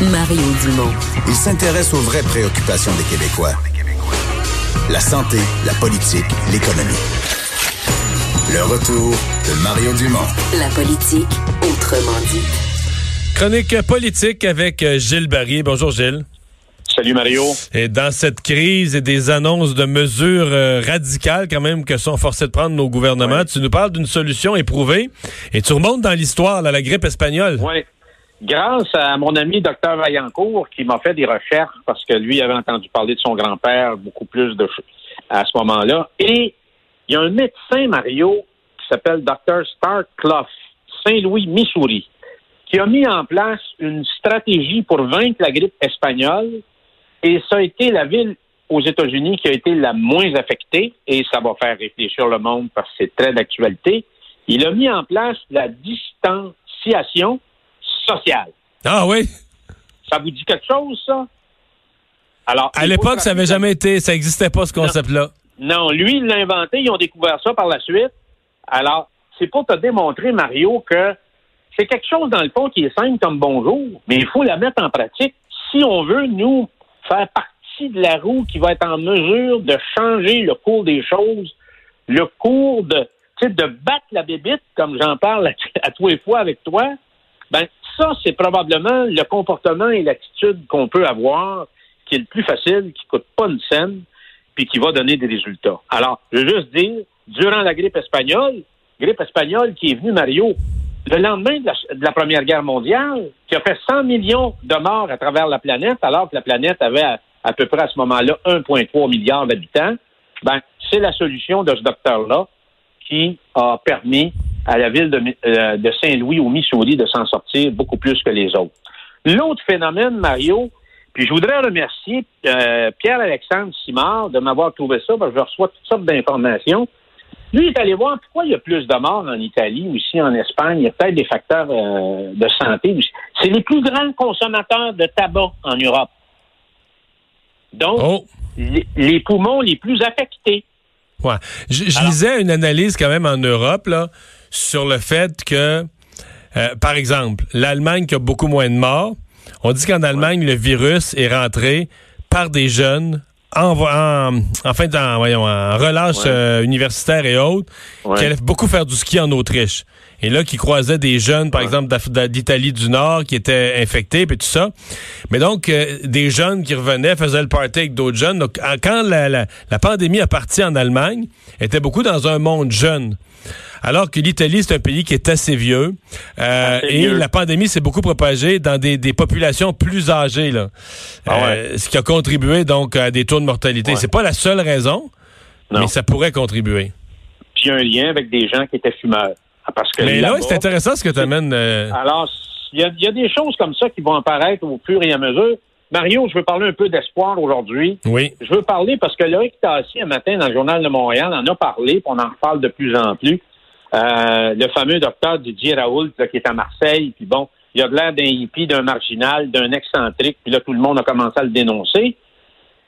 Mario Dumont. Il s'intéresse aux vraies préoccupations des Québécois. La santé, la politique, l'économie. Le retour de Mario Dumont. La politique, autrement dit. Chronique politique avec euh, Gilles Barry. Bonjour Gilles. Salut Mario. Et dans cette crise et des annonces de mesures euh, radicales quand même que sont forcés de prendre nos gouvernements, tu nous parles d'une solution éprouvée et tu remontes dans l'histoire, la grippe espagnole. Oui. Grâce à mon ami Dr Vaillancourt qui m'a fait des recherches parce que lui avait entendu parler de son grand-père beaucoup plus de à ce moment-là. Et il y a un médecin, Mario, qui s'appelle Dr Stark Clough, Saint-Louis, Missouri, qui a mis en place une stratégie pour vaincre la grippe espagnole et ça a été la ville aux États-Unis qui a été la moins affectée, et ça va faire réfléchir le monde parce que c'est très d'actualité. Il a mis en place la distanciation sociale. Ah oui? Ça vous dit quelque chose, ça? Alors, à l'époque, ça n'avait jamais été, ça n'existait pas ce concept-là. Non, lui, il l'a inventé, ils ont découvert ça par la suite. Alors, c'est pour te démontrer, Mario, que c'est quelque chose dans le fond qui est simple comme bonjour, mais il faut la mettre en pratique. Si on veut, nous, faire partie de la roue qui va être en mesure de changer le cours des choses, le cours de, de battre la bébite, comme j'en parle à, tous les fois avec toi, ben ça, c'est probablement le comportement et l'attitude qu'on peut avoir qui est le plus facile, qui coûte pas une scène, puis qui va donner des résultats. Alors, je veux juste dire, durant la grippe espagnole, grippe espagnole qui est venue, Mario, le lendemain de la, Première Guerre mondiale, qui a fait 100 millions de morts à travers la planète, alors que la planète avait à, peu près à ce moment-là 1,3 milliard d'habitants, ben, c'est la solution de ce docteur-là qui a permis à la ville de, euh, Saint-Louis au Missouri de s'en sortir beaucoup plus que les autres. L'autre phénomène, Mario, puis je voudrais remercier euh, Pierre-Alexandre Simard de m'avoir trouvé ça, parce que je reçois toutes sortes d'informations. Lui, est allé voir pourquoi il y a plus de morts en Italie ou ici en Espagne. Il y a peut-être des facteurs euh, de santé. C'est les plus grands consommateurs de tabac en Europe. Donc, oh. les, poumons les plus affectés. Ouais. Je, lisais une analyse quand même en Europe là, sur le fait que, euh, par exemple, l'Allemagne qui a beaucoup moins de morts, on dit qu'en Allemagne, le virus est rentré par des jeunes en, en, en fait, en, voyons, en relâche euh, universitaire et autres, qui allaient beaucoup faire du ski en Autriche. Et là, qui croisaient des jeunes, par exemple, d'Italie du Nord, qui étaient infectés, puis tout ça. Mais donc, euh, des jeunes qui revenaient, faisaient le party avec d'autres jeunes. Donc, quand la, la, la pandémie a parti en Allemagne, étaient beaucoup dans un monde jeune. Alors que l'Italie, c'est un pays qui est assez vieux. Euh, et la pandémie s'est beaucoup propagée dans des, populations plus âgées. Là. Ah euh, ce qui a contribué donc à des taux de mortalité. C'est pas la seule raison, mais ça pourrait contribuer. Puis il y a un lien avec des gens qui étaient fumeurs. Parce que mais là, c'est intéressant ce que tu amènes. Euh, Alors, il y, a, des choses comme ça qui vont apparaître au fur et à mesure. Mario, je veux parler un peu d'espoir aujourd'hui. Oui. Je veux parler parce que Loïc Tassi, un matin, dans le Journal de Montréal, en a parlé, puis on en reparle de plus en plus. Euh, le fameux docteur Didier Raoult qui est à Marseille, puis bon, il a de l'air d'un hippie, d'un marginal, d'un excentrique, puis là, tout le monde a commencé à le dénoncer.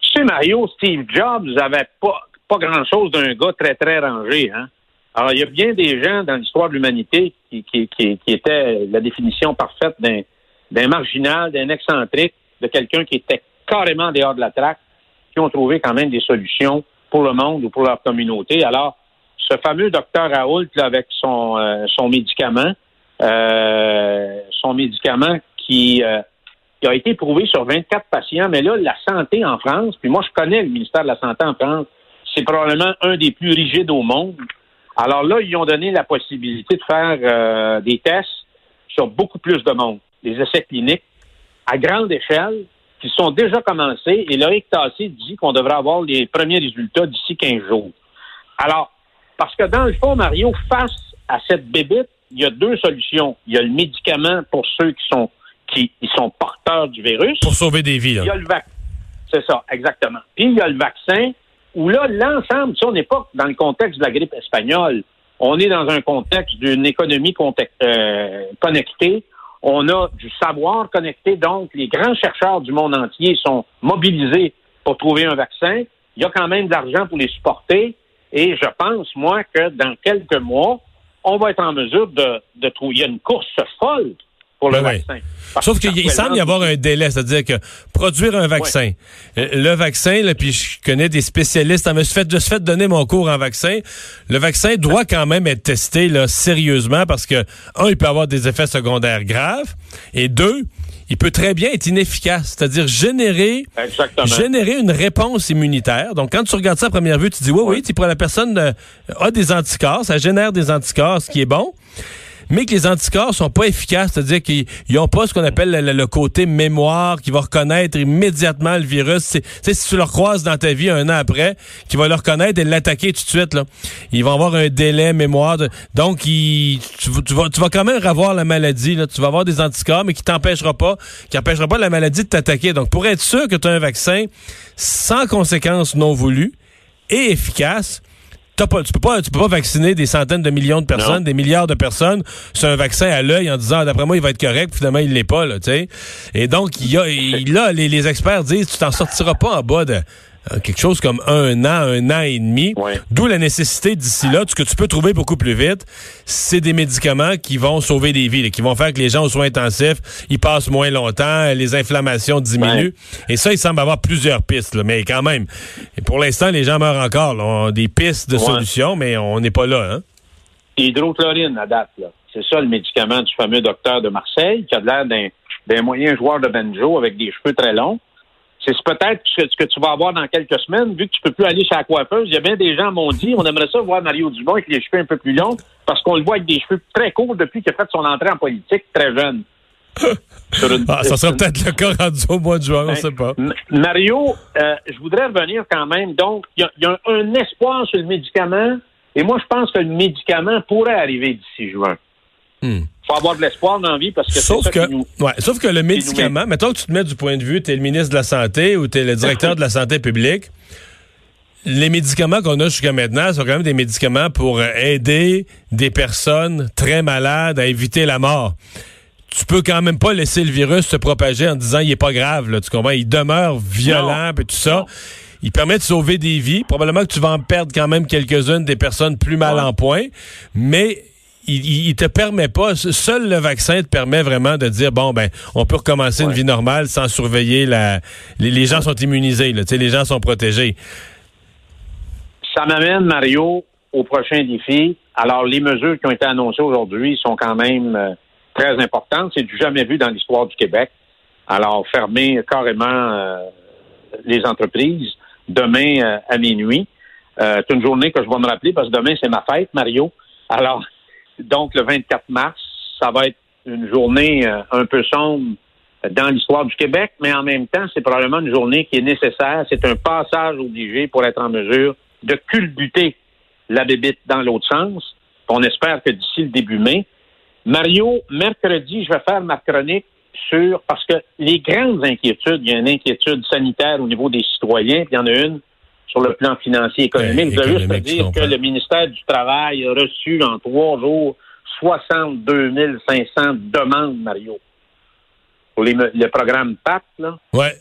Tu sais, Mario, Steve Jobs n'avait pas, pas grand-chose d'un gars très, très rangé, hein? Alors, il y a bien des gens dans l'histoire de l'humanité qui, qui, qui, qui étaient la définition parfaite d'un, d'un marginal, d'un excentrique, de quelqu'un qui était carrément dehors de la traque, qui ont trouvé quand même des solutions pour le monde ou pour leur communauté. Alors, ce fameux docteur Raoult avec son, euh, son médicament, euh, son médicament qui, euh, qui, a été prouvé sur 24 patients, mais là, la santé en France, puis moi je connais le ministère de la Santé en France, c'est probablement un des plus rigides au monde. Alors là, ils ont donné la possibilité de faire des tests sur beaucoup plus de monde, des essais cliniques à grande échelle qui sont déjà commencés et Loïc Tassé dit qu'on devrait avoir les premiers résultats d'ici 15 jours. Alors, parce que dans le fond, Mario, face à cette bébite, il y a deux solutions. Il y a le médicament pour ceux qui sont qui sont porteurs du virus. Pour sauver des vies. Il y a le vaccin. C'est ça, exactement. Puis il y a le vaccin où là, l'ensemble, on n'est pas dans le contexte de la grippe espagnole. On est dans un contexte d'une économie euh, connectée. On a du savoir connecté, donc les grands chercheurs du monde entier sont mobilisés pour trouver un vaccin. Il y a quand même de l'argent pour les supporter. Et je pense, moi, que dans quelques mois, on va être en mesure de, de trouver. Une course folle pour le Ben oui. vaccin. Sauf qu'il semble y avoir un délai, c'est-à-dire que produire un vaccin, euh, le vaccin, là, puis je connais des spécialistes, je me suis fait, je me suis fait donner mon cours en vaccin, le vaccin doit quand même être testé là, sérieusement parce que, un, il peut avoir des effets secondaires graves, et deux, il peut très bien être inefficace, c'est-à-dire générer, Exactement. générer une réponse immunitaire. Donc, quand tu regardes ça à première vue, tu dis, oui, oui, tu pour la personne euh, a des anticorps, ça génère des anticorps, ce qui est bon mais que les anticorps sont pas efficaces, c'est-à-dire qu'ils n'ont pas ce qu'on appelle le, côté mémoire qui va reconnaître immédiatement le virus. C'est, si tu le croises dans ta vie un an après, qui va le reconnaître et l'attaquer tout de suite. Là. Ils vont avoir un délai mémoire. donc, tu vas quand même avoir la maladie. Là. Tu vas avoir des anticorps, mais qui t'empêchera pas, qui empêchera pas la maladie de t'attaquer. Donc, pour être sûr que tu as un vaccin sans conséquences non voulues et efficace, Pas, tu peux pas, tu peux pas vacciner des centaines de millions de personnes, Non. des milliards de personnes sur un vaccin à l'œil en disant, Ah, d'après moi, il va être correct, puis finalement, il l'est pas, là, tu sais. Et donc, il y a, il- là, les, les experts disent, tu t'en sortiras pas en bas de quelque chose comme un an, un an et demi. Ouais. D'où la nécessité d'ici là, ce que tu peux trouver beaucoup plus vite, c'est des médicaments qui vont sauver des vies, là, qui vont faire que les gens aux soins intensifs, ils passent moins longtemps, les inflammations diminuent. Et ça, il semble avoir plusieurs pistes, là, mais quand même. Et pour l'instant, les gens meurent encore. là. On a des pistes de Ouais. solutions, mais on n'est pas là. Hein? hydrochlorine à date. là. C'est ça le médicament du fameux docteur de Marseille, qui a l'air d'un, d'un moyen joueur de banjo avec des cheveux très longs. C'est peut-être ce que, tu vas avoir dans quelques semaines, vu que tu peux plus aller chez la coiffeuse. Il y a bien des gens m'ont dit, on aimerait ça voir Mario Dumont avec les cheveux un peu plus longs, parce qu'on le voit avec des cheveux très courts depuis qu'il a fait son entrée en politique très jeune. Une- Ah, ça sera peut-être le cas rendu au mois de juin, on sait pas. Mario, euh, je voudrais revenir quand même. Donc, il y a, y un espoir sur le médicament, et moi, je pense que le médicament pourrait arriver d'ici juin. Hmm. faut avoir de l'espoir dans la vie parce que Sauf ça que, qui nous... ouais, sauf que le médicament, mettons que tu te mets du point de vue, tu es le ministre de la Santé ou tu es le directeur de la Santé publique, les médicaments qu'on a jusqu'à maintenant sont quand même des médicaments pour aider des personnes très malades à éviter la mort. Tu peux quand même pas laisser le virus se propager en disant il est pas grave, là, tu comprends? Il demeure violent et tout ça. Il permet de sauver des vies. Probablement que tu vas en perdre quand même quelques-unes des personnes plus mal Ouais. en point, mais il, il, il te permet pas, seul le vaccin te permet vraiment de dire bon ben on peut recommencer une vie normale sans surveiller la les, les gens sont immunisés là, les gens sont protégés. Ça m'amène, Mario, au prochain défi. Alors, les mesures qui ont été annoncées aujourd'hui sont quand même euh, très importantes. C'est du jamais vu dans l'histoire du Québec. Alors, fermer carrément euh, les entreprises demain euh, à minuit. C'est une journée que je vais me rappeler parce que demain, c'est ma fête, Mario. Alors, donc, le 24 mars, ça va être une journée euh, un peu sombre dans l'histoire du Québec, mais en même temps, c'est probablement une journée qui est nécessaire. C'est un passage obligé pour être en mesure de culbuter la bébite dans l'autre sens. On espère que d'ici le début mai. Mario, mercredi, je vais faire ma chronique sur, parce que les grandes inquiétudes, il y a une inquiétude sanitaire au niveau des citoyens, puis il y en a une sur le plan financier et économique. Ouais, je veux juste dire que le ministère du Travail a reçu en trois jours 62 500 demandes, Mario, pour les le programme PAP, là Ouais.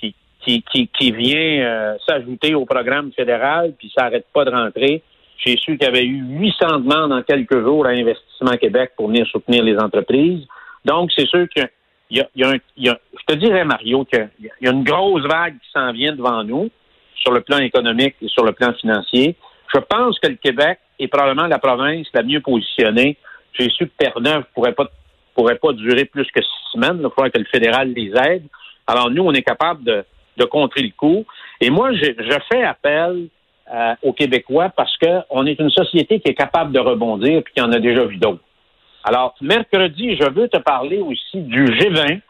qui, qui, qui, qui vient euh, s'ajouter au programme fédéral, puis ça n'arrête pas de rentrer. J'ai su qu'il y avait eu 800 demandes en quelques jours à Investissement Québec pour venir soutenir les entreprises. Donc, c'est sûr qu'il y a, y a un, il y a- je te dirais, Mario, qu'il y a une grosse vague qui s'en vient devant nous sur le plan économique et sur le plan financier. Je pense que le Québec est probablement la province la mieux positionnée. J'ai su que Terre-Neuve pourrait pas pourrait pas durer plus que six semaines. Il faudrait que le fédéral les aide. Alors, nous, on est capable de, de contrer le coup. Et moi, je, fais appel euh, aux Québécois parce qu'on est une société qui est capable de rebondir puis qui en a déjà vu d'autres. Alors, mercredi, je veux te parler aussi du G20.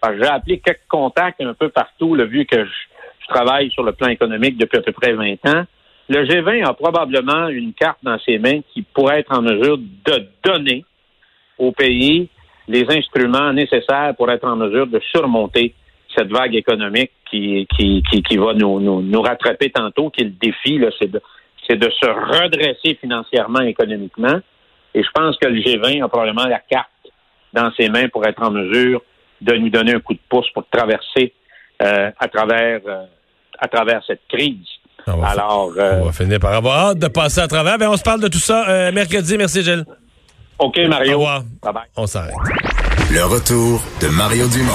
Parce que J'ai appelé quelques contacts un peu partout, le vu que je, je travaille sur le plan économique depuis à peu près 20 ans. Le G20 a probablement une carte dans ses mains qui pourrait être en mesure de donner au pays les instruments nécessaires pour être en mesure de surmonter cette vague économique qui, qui, qui, va nous, nous, nous rattraper tantôt, qui est le défi, c'est de, de se redresser financièrement, économiquement. Et je pense que le G20 a probablement la carte dans ses mains pour être en mesure de nous donner un coup de pouce pour traverser euh, à travers euh, à travers cette crise. On va, Alors, on euh, va finir par avoir hâte de passer à travers. Ben, on se parle de tout ça euh, mercredi. Merci, Gilles. OK, Au Mario. revoir. Bye bye. On s'arrête. Le retour de Mario Dumont.